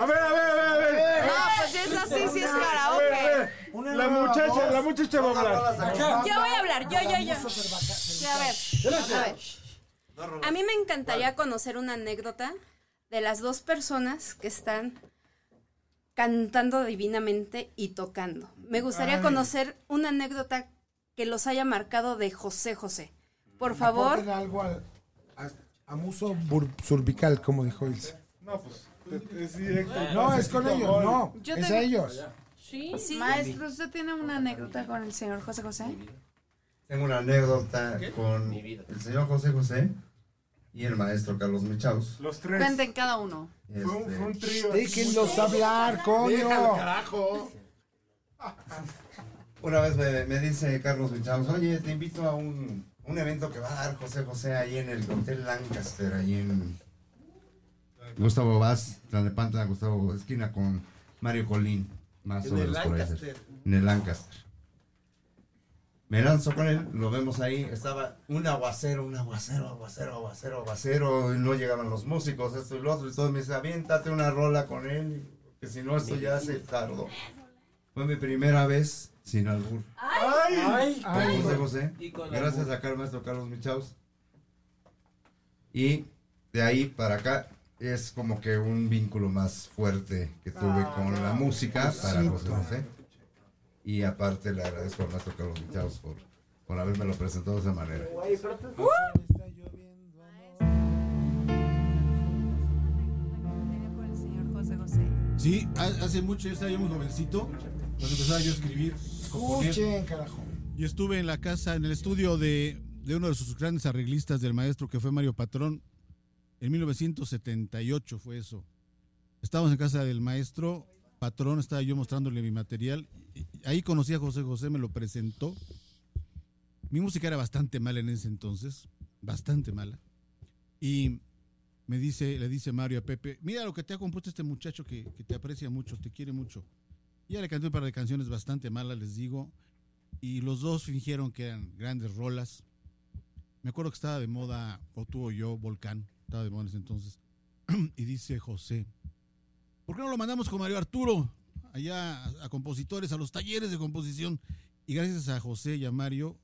ver, a ver, a ver, si es así, si es karaoke. La muchacha, la muchacha va a hablar. Yo voy a hablar, yo, yo, yo. Sí, a ver, a ver. A mí me encantaría conocer una anécdota de las dos personas que están cantando divinamente y tocando. Me gustaría conocer una anécdota que los haya marcado de José José. Por favor, Aporten algo al, a, a muso bur- cervical, como dijo Ilse. No, pues es directo. No, es con ellos, no. Yo Es te- a ellos. Sí. sí, Maestro, ¿usted tiene una anécdota con el señor José José? Tengo una anécdota con el señor José José y el maestro Carlos Michaus. Los tres. Cuenten cada uno. Fue un, fue un Este, trío. Déjenlos hablar, Déjalo, coño. carajo. una vez me, me dice Carlos Michaus, oye, te invito a un, un evento que va a dar José José ahí en el Hotel Lancaster, ahí en Gustavo Vaz, Tlalnepantla, Gustavo, esquina con Mario Colín, más o menos por ahí. En el Lancaster. Me lanzo con él, lo vemos ahí, estaba un aguacero, un aguacero, aguacero, aguacero, aguacero, y no llegaban los músicos, esto y lo otro, y todo me dice, aviéntate una rola con él, que si no esto ya se tardó. Fue mi primera vez sin albur. Ay, Con José José. Gracias acá al maestro Carlos Michaus. Y de ahí para acá es como que un vínculo más fuerte que tuve con la música para José José. Y aparte le agradezco al maestro Carlos Michaus por, por haberme lo presentado de esa manera. Sí, ha- hace mucho, yo estaba yo muy jovencito, cuando empezaba yo a escribir, componer. Escuchen, carajo. Yo estuve en la casa, en el estudio de, de uno de sus grandes arreglistas del maestro que fue Mario Patrón. En 1978 fue eso. Estábamos en casa del maestro Patrón, estaba yo mostrándole mi material. Ahí conocí a José José, me lo presentó. Mi música era bastante mala en ese entonces, bastante mala. Y me dice, le dice Mario a Pepe, mira lo que te ha compuesto este muchacho que, que te aprecia mucho, te quiere mucho. Y ya le canté un par de canciones bastante malas, les digo, y los dos fingieron que eran grandes rolas. Me acuerdo que estaba de moda, o tú o yo, Volcán, estaba de entonces. y dice José, ¿por qué no lo mandamos con Mario Arturo? Allá a, a compositores, a los talleres de composición. Y gracias a José y a Mario,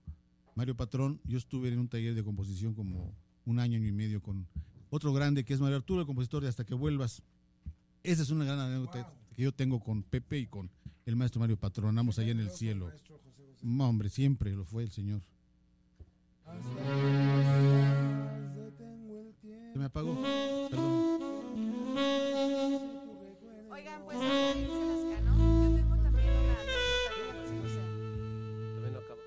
Mario Patrón, yo estuve en un taller de composición como un año, año y medio con otro grande que es Mario Arturo, el compositor de Hasta que vuelvas. Esa es una gran anécdota que yo tengo con Pepe y con el maestro Mario Patrón. Andamos allá en el cielo. No, hombre, siempre lo fue el Señor. Se me apagó. Perdón. Oigan, pues, yo tengo también una anécdota con José José. Todavía no acabo.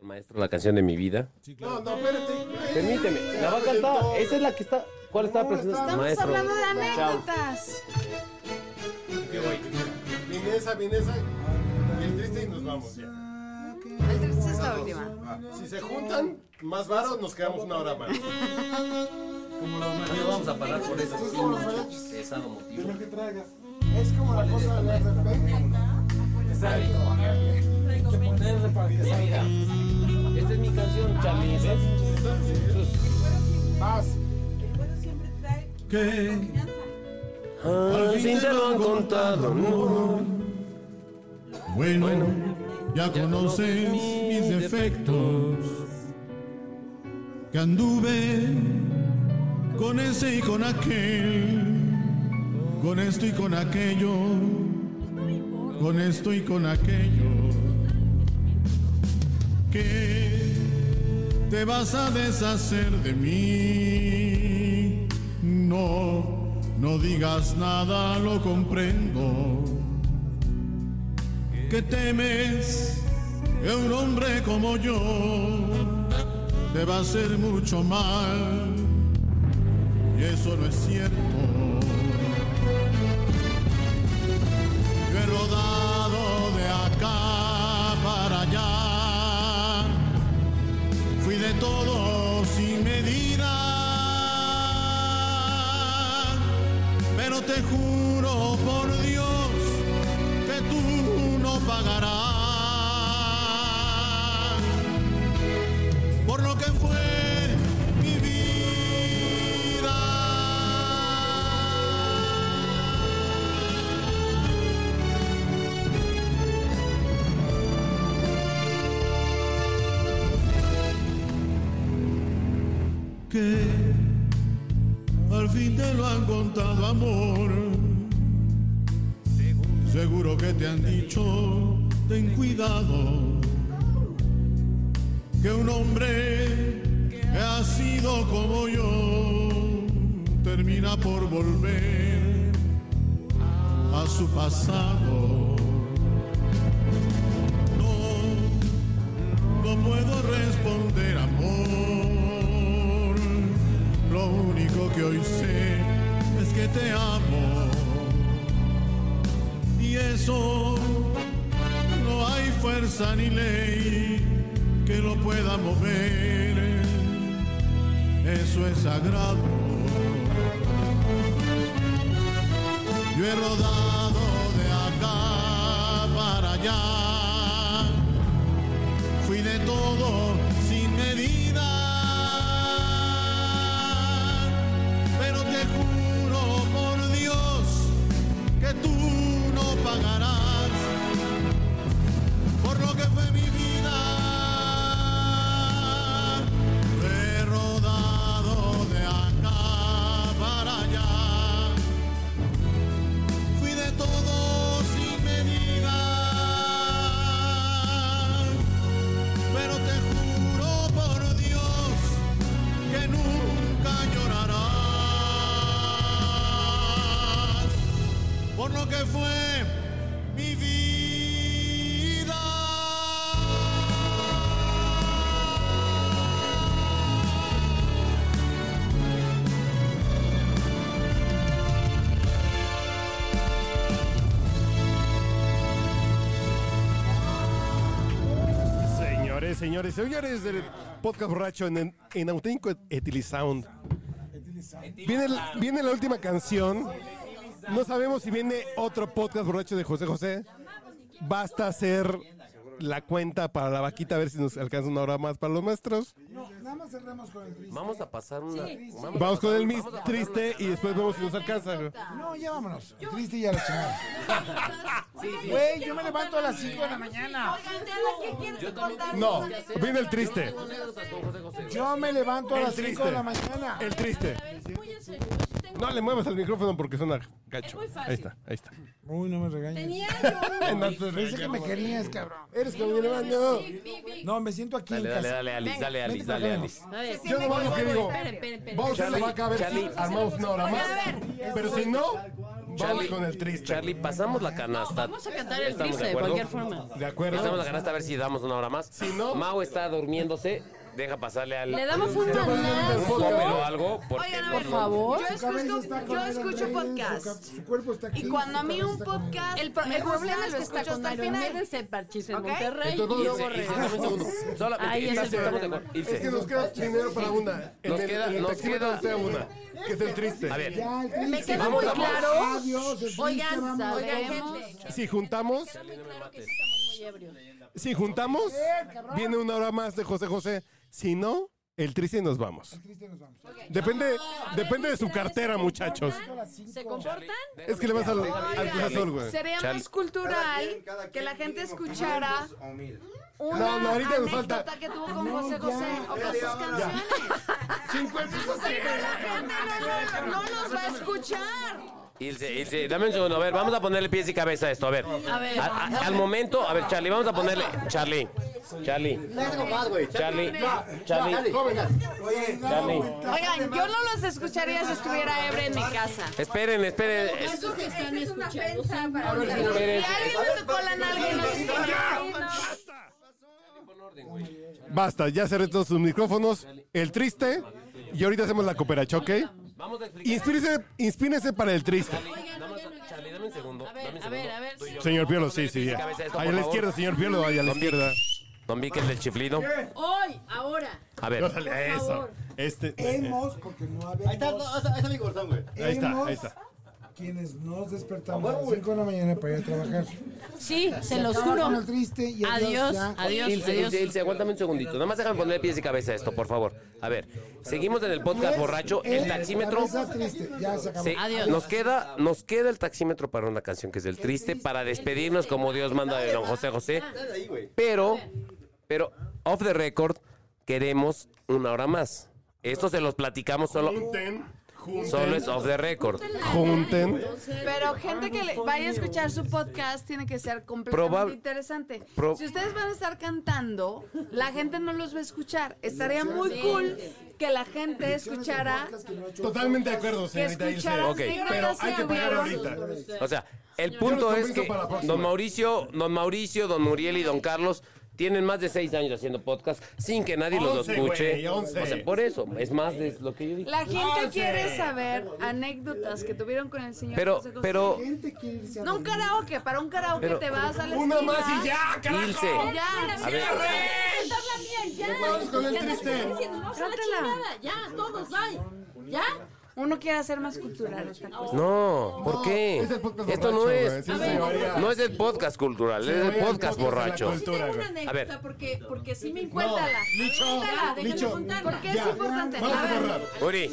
Al maestro la canción de mi vida. No, no, espérate. Permíteme, la va a cantar. Esa es la que está. ¿Cuál estaba presentando? Estamos Maestro. hablando de Chao. anécdotas. Viene esa, viene esa. Y el triste y nos vamos ya. El es la última. Si se juntan más varos, nos quedamos una hora más. No vamos a parar por eso. Pesado motivo. lo que traigas. Es como la cosa de repente. Hay que ponerle para que salga. Esta es mi canción, Charlie. Vas. ¿Qué Al fin te lo han contado, amor. Bueno, ya conoces mis defectos. Que anduve con ese y con aquel. Con esto y con aquello. Con esto y con aquello. Que te vas a deshacer de mí. No, no digas nada, lo comprendo que temes que un hombre como yo te va a hacer mucho mal. Y eso no es cierto. Yo he rodado de acá para allá. Fui de todo sin medida. Pero te juro ten cuidado, que un hombre que ha sido como yo termina por volver a su pasado. Sagrado. Yo he rodado Señores, señores, del podcast borracho en, en auténtico Etilisound. Viene, la- viene la última canción. No sabemos si viene otro podcast borracho de José José. Basta hacer la cuenta para la vaquita a ver si nos alcanza una hora más para los maestros. No, nada más cerramos con el triste. Vamos a pasar una. Vamos, Vamos con el mis triste y después vemos si nos alcanza. No, ya vámonos. El triste y ya la chingada. Güey, yo me levanto a las 5 de la mañana. No, viene el triste. Yo me levanto a las 5 triste. de la mañana. El triste. No le muevas al micrófono porque suena gacho. Es muy fácil. Ahí está, ahí está. Uy, no me regañes. Tenía yo. No te Pensé que me querías, cabrón. Eres como mi hermano. No, me siento aquí Dale, en dale, casa. dale, Alice, dale, Alice, dale, Alice. A ver, Yo nomás lo que digo, Esperen, esperen, esperen. vamos a la Charlie, vaca a ver Charlie. si armamos una hora más. Pero si no, vamos Charlie, con el triste. Charlie, pasamos la canasta. Vamos a cantar el ¿Estamos triste de acuerdo? cualquier forma. De acuerdo. Estamos la canasta a ver si damos una hora más. Si no- Mau está durmiéndose. Deja pasarle al. Le damos un manazo. algo, porque. Oigan, a Por favor. Yo Su escucho, yo escucho su podcast. cap- Su cuerpo está aquí. Y cuando a su mí un podcast. El, pro- me el problema es lo que está escucho con hasta el final. Maiden, se parchis en ¿Ok? Monterrey Entonces, y. Solamente. Ahí es que nos queda dinero para una. En Nos queda- en nos queda- una. Que es el triste. A ver. Me queda muy claro. Oigan, oigan, gente. Si juntamos, si juntamos, viene una hora más de José José. Si no, el triste y nos vamos. Triste, nos vamos. Depende, depende de su cartera, muchachos. ¿Se comportan? Es que le vas al, al Cruz güey. Sería más cultural que la gente escuchara una No, no, ahorita nos falta. que tuvo con José José o con sus canciones. 50 Pero la gente no, no los va a escuchar. Ilse, Ilse, dame un segundo. A ver, vamos a ponerle pies y cabeza a esto. A ver. A ver. A- a- al momento, a ver, Charlie, vamos a ponerle. Charlie. Charlie. Charlie. Charlie. Charlie. Oigan, yo no los escucharía si estuviera Ebre en mi casa. Esperen, esperen. Es- Eso que están escuchando. esperen. Si alguien me tocó la nalga y no Basta, ya cerré todos sus micrófonos. El triste. Y ahorita hacemos la cooperacha, ¿ok? Vamos a explicar. Inspírese, inspírese para el triste. Charlie, dame un segundo. A ver, a ver, a ver. Señor Piolo, sí, sí, ya. Cabeza, esto, Ahí a por la favor. izquierda, señor Piolo, ahí a la Don Vic. izquierda. Don Víquez del chiflido. Hoy, ahora. A ver. Órale, eso. Este. Hemos, porque no habemos. Ahí está, ahí está mi corazón, güey. Ahí está, ahí está. Quienes nos despertamos a las 5 de la mañana para ir a trabajar. Sí, se los acaba juro. con el triste y adiós. Adiós, Ilse, adiós. Ilse, Ilse, aguántame un segundito. Nada más déjame ponerle pies y cabeza a esto, por favor. A ver, seguimos en el podcast Es borracho. El taxímetro. cabeza triste, ya se acabó. Sí, Adiós. Nos queda, nos queda el taxímetro para una canción que es el triste, para despedirnos como Dios manda de don José José. Pero, pero, off the record, queremos una hora más. Esto se los platicamos solo, Junten, solo es off the record. junten. Pero gente que le vaya a escuchar su podcast tiene que ser completamente interesante. Pro- si ustedes van a estar cantando, la gente no los va a escuchar. Estaría muy cool que la gente escuchara Totalmente de acuerdo, que señorita Ilse. escucharan Ok. qué Pero hay que pagar ahorita. O sea, el punto es que don Mauricio, don Mauricio, don Muriel y don Carlos tienen más de seis años haciendo podcast sin que nadie los escuche. O sea, por eso, es más de lo que yo dije. La gente quiere saber anécdotas que tuvieron con el señor Pero, José José. pero, No un karaoke, para un karaoke Pero- te vas a la Una esquina. más y ya, carajo. Ilse, Ya. a. Uno quiere hacer más cultural esta cosa. no, ¿por qué? Es el podcast Esto no borracho, es, güey, sí no es el podcast cultural, es el podcast borracho. cultura, Tengo una A ver. porque, porque sí me No, importa. Licho, Cuéntala, déjame Licho, contarla. ¿Por qué es ya, importante? Vamos A a ver, cerrar. Uri,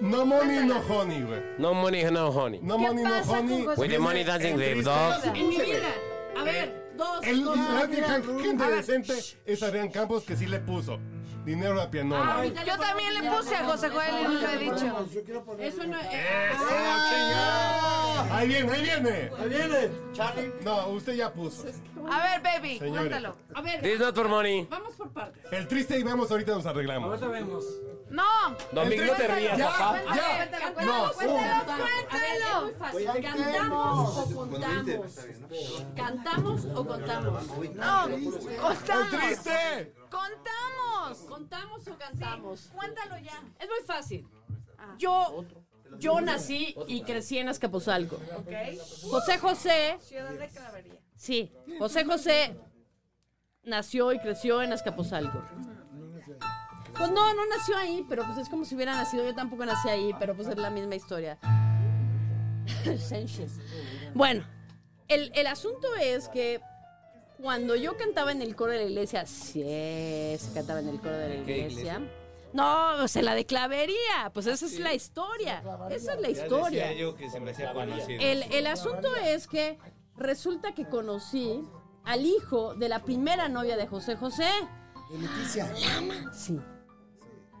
No money, no honey, güey. no money, no honey. No ¿Qué money, no pasa con honey. José With the money dancing the dogs. En mi vida. A ver, dos. El, dos. única gente decente es Adrián Campos que sí le puso dinero a pianola. Ahorita Yo le pongo también le puse a José Joel y no lo he dicho. yo quiero poner. Eso no es. ¡Eso, chingada! Ahí viene, ahí viene. Ahí viene. Charlie. No, usted ya puso. A ver, baby, Señores. cuéntalo. A ver, This is not for money. vamos por partes. El triste y vamos, ahorita nos arreglamos. No. Don Vic, no te rías, Ya, papá. ya. Cuéntalo, No, cuéntalo, cuéntalo, A ver, es muy fácil. ¿Cantamos o contamos? ¿Cantamos o contamos? No, ¡El contamos. triste! Contamos. ¿Contamos o cantamos? Cuéntalo ya. Es muy fácil. Yo, yo nací y crecí en Azcapotzalco. José José, Ciudad de Clavería. sí, José José nació y creció en Azcapotzalco. Pues no, no nació ahí, pero pues es como si hubiera nacido. Yo tampoco nací ahí, pero pues es la misma historia. Bueno, el, el asunto es que cuando yo cantaba en el coro de la iglesia, sí, se cantaba en el coro de la iglesia. No, o sea, la de clavería, pues esa es la historia. Esa es la historia. que se me hacía conocido. El, el asunto es que resulta que conocí al hijo de la primera novia de José José. De Leticia. Sí.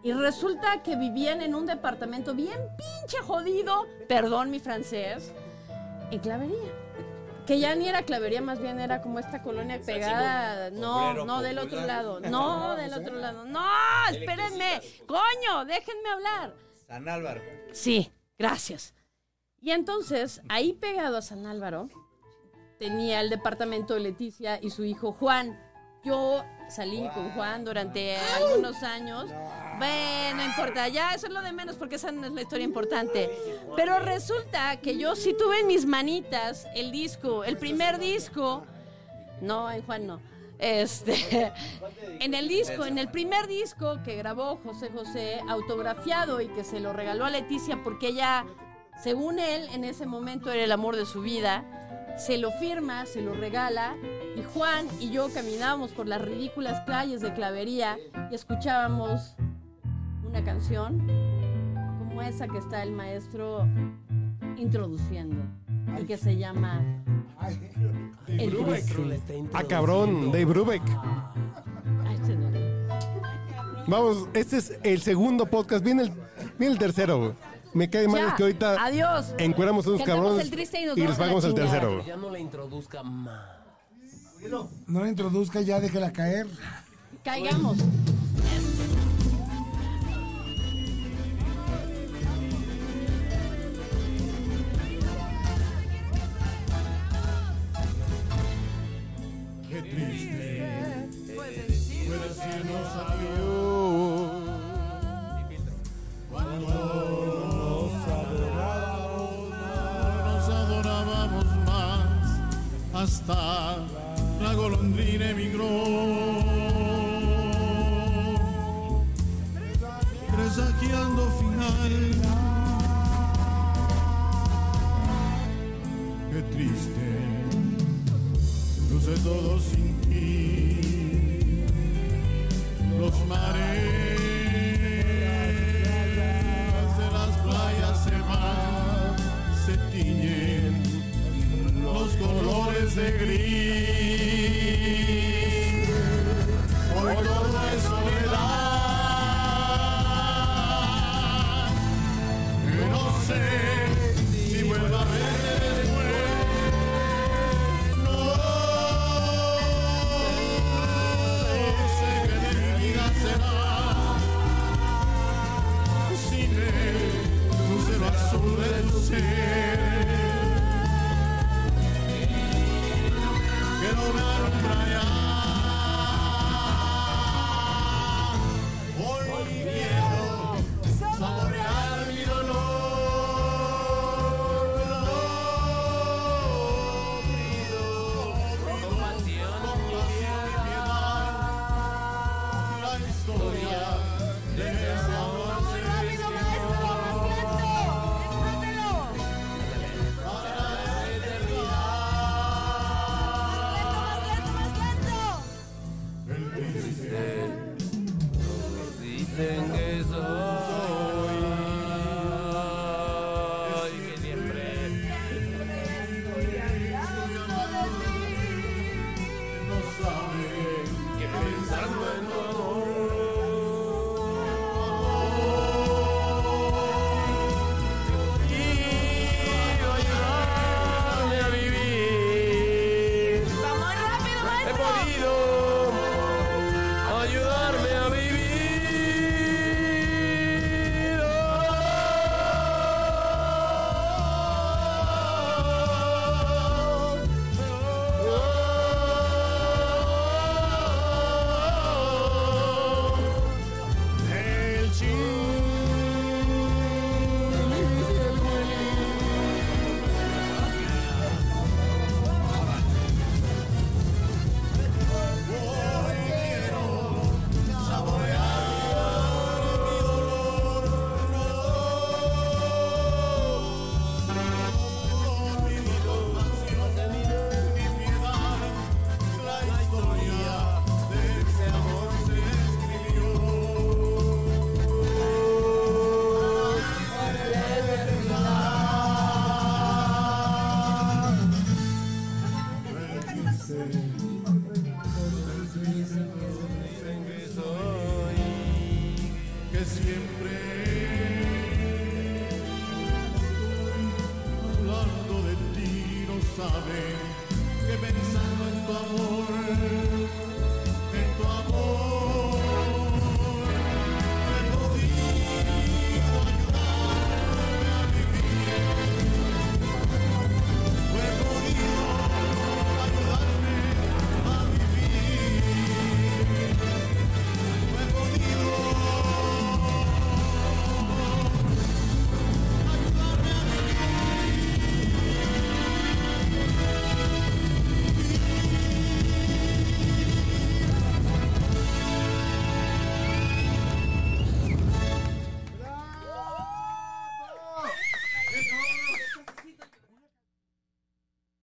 Y resulta que vivían en un departamento bien pinche jodido, perdón mi francés, en Clavería. Que ya ni era Clavería, más bien era como esta colonia pegada. No, no, del otro lado. No, del otro lado. No, espérenme. Coño, déjenme hablar. San Álvaro. Sí, gracias. Y entonces, ahí pegado a San Álvaro, tenía el departamento de Leticia y su hijo Juan. Yo salí con Juan durante algunos años. Bueno, no importa, ya eso es lo de menos porque esa no es la historia importante. Pero resulta que yo sí tuve en mis manitas el disco, el primer disco. No, en Juan no. Este, en el disco, en el primer disco que grabó José José, autografiado y que se lo regaló a Leticia porque ella, según él, en ese momento era el amor de su vida. Se lo firma, se lo regala y Juan y yo caminábamos por las ridículas calles de Clavería y escuchábamos una canción como esa que está el maestro introduciendo y que se llama El Triste. Ah, cabrón, Dave Brubeck. Ah, este. Vamos, este es el segundo podcast. Viene el, viene el tercero, güey. Me cae mal Ya, es que ahorita adiós. encueramos a unos cabrones el triste y nos vamos les a la pagamos el chingada. tercero, güey. Ya no la introduzca más. No la introduzca, ya déjela caer. Caigamos. Qué triste fue decirnos adiós